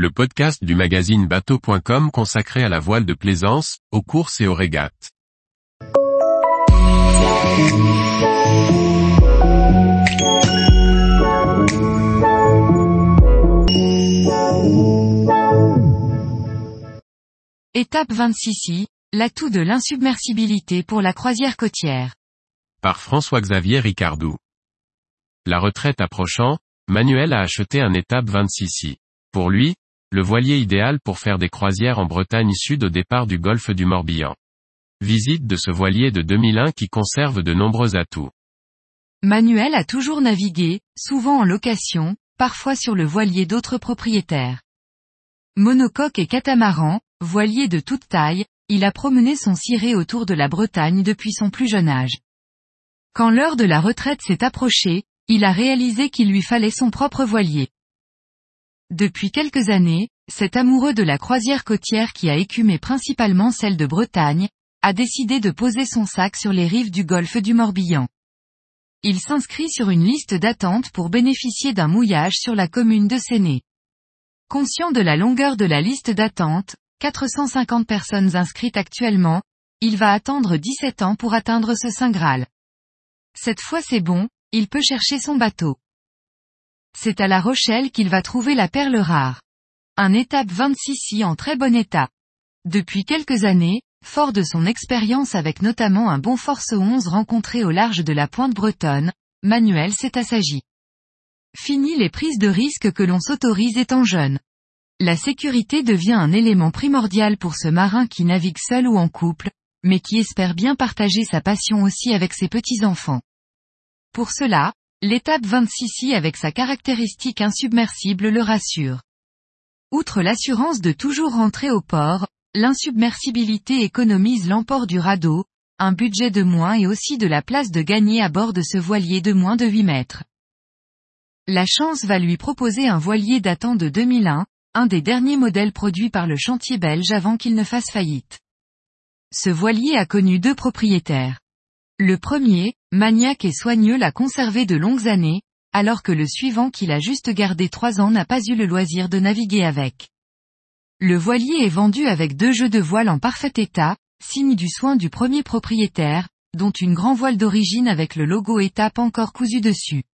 le podcast du magazine bateau.com consacré à la voile de plaisance, aux courses et aux régates. Étape 26i, l'atout de l'insubmersibilité pour la croisière côtière. Par François-Xavier Ricardou. La retraite approchant, Manuel a acheté un étape 26i. Pour lui, le voilier idéal pour faire des croisières en Bretagne Sud au départ du golfe du Morbihan. Visite de ce voilier de 2001 qui conserve de nombreux atouts. Manuel a toujours navigué, souvent en location, parfois sur le voilier d'autres propriétaires. Monocoque et catamaran, voilier de toute taille, il a promené son ciré autour de la Bretagne depuis son plus jeune âge. Quand l'heure de la retraite s'est approchée, il a réalisé qu'il lui fallait son propre voilier. Depuis quelques années, cet amoureux de la croisière côtière qui a écumé principalement celle de Bretagne, a décidé de poser son sac sur les rives du golfe du Morbihan. Il s'inscrit sur une liste d'attente pour bénéficier d'un mouillage sur la commune de Séné. Conscient de la longueur de la liste d'attente, 450 personnes inscrites actuellement, il va attendre 17 ans pour atteindre ce Saint Graal. Cette fois c'est bon, il peut chercher son bateau. C'est à La Rochelle qu'il va trouver la perle rare. Un étape 26i en très bon état. Depuis quelques années, fort de son expérience avec notamment un bon Force 11 rencontré au large de la pointe bretonne, Manuel s'est assagi. Fini les prises de risque que l'on s'autorise étant jeune. La sécurité devient un élément primordial pour ce marin qui navigue seul ou en couple, mais qui espère bien partager sa passion aussi avec ses petits-enfants. Pour cela, L'étape 26i avec sa caractéristique insubmersible le rassure. Outre l'assurance de toujours rentrer au port, l'insubmersibilité économise l'emport du radeau, un budget de moins et aussi de la place de gagner à bord de ce voilier de moins de 8 mètres. La chance va lui proposer un voilier datant de 2001, un des derniers modèles produits par le chantier belge avant qu'il ne fasse faillite. Ce voilier a connu deux propriétaires. Le premier, maniaque et soigneux l'a conservé de longues années, alors que le suivant qu'il a juste gardé trois ans n'a pas eu le loisir de naviguer avec. Le voilier est vendu avec deux jeux de voile en parfait état, signe du soin du premier propriétaire, dont une grand voile d'origine avec le logo étape encore cousu dessus.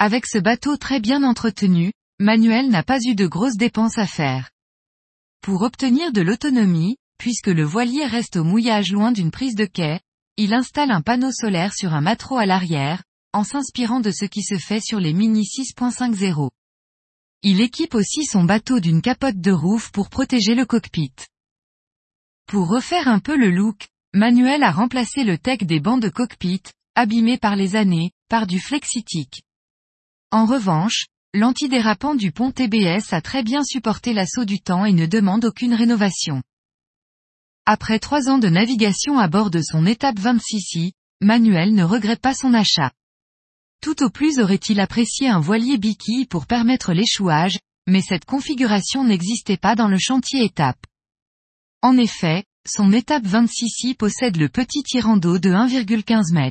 Avec ce bateau très bien entretenu, Manuel n'a pas eu de grosses dépenses à faire. Pour obtenir de l'autonomie, puisque le voilier reste au mouillage loin d'une prise de quai, il installe un panneau solaire sur un mâtro à l'arrière, en s'inspirant de ce qui se fait sur les Mini 6.50. Il équipe aussi son bateau d'une capote de roof pour protéger le cockpit. Pour refaire un peu le look, Manuel a remplacé le tech des bancs de cockpit, abîmés par les années, par du Flexitic. En revanche, l'antidérapant du pont TBS a très bien supporté l'assaut du temps et ne demande aucune rénovation. Après trois ans de navigation à bord de son étape 26i, Manuel ne regrette pas son achat. Tout au plus aurait-il apprécié un voilier biquille pour permettre l'échouage, mais cette configuration n'existait pas dans le chantier étape. En effet, son étape 26i possède le petit tirant d'eau de 1,15 m.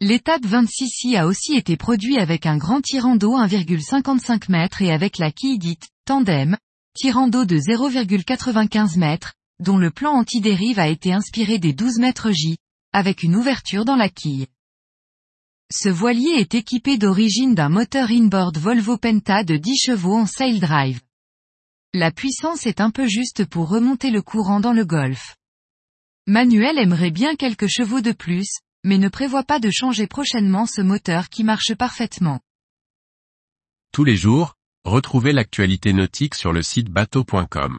L'étape 26i a aussi été produit avec un grand tirant d'eau 1,55 m et avec la quille dite tandem, tirant d'eau de 0,95 m, dont le plan anti-dérive a été inspiré des 12 mètres J, avec une ouverture dans la quille. Ce voilier est équipé d'origine d'un moteur inboard Volvo Penta de 10 chevaux en sail drive. La puissance est un peu juste pour remonter le courant dans le golfe. Manuel aimerait bien quelques chevaux de plus, mais ne prévoit pas de changer prochainement ce moteur qui marche parfaitement. Tous les jours, retrouvez l'actualité nautique sur le site bateau.com.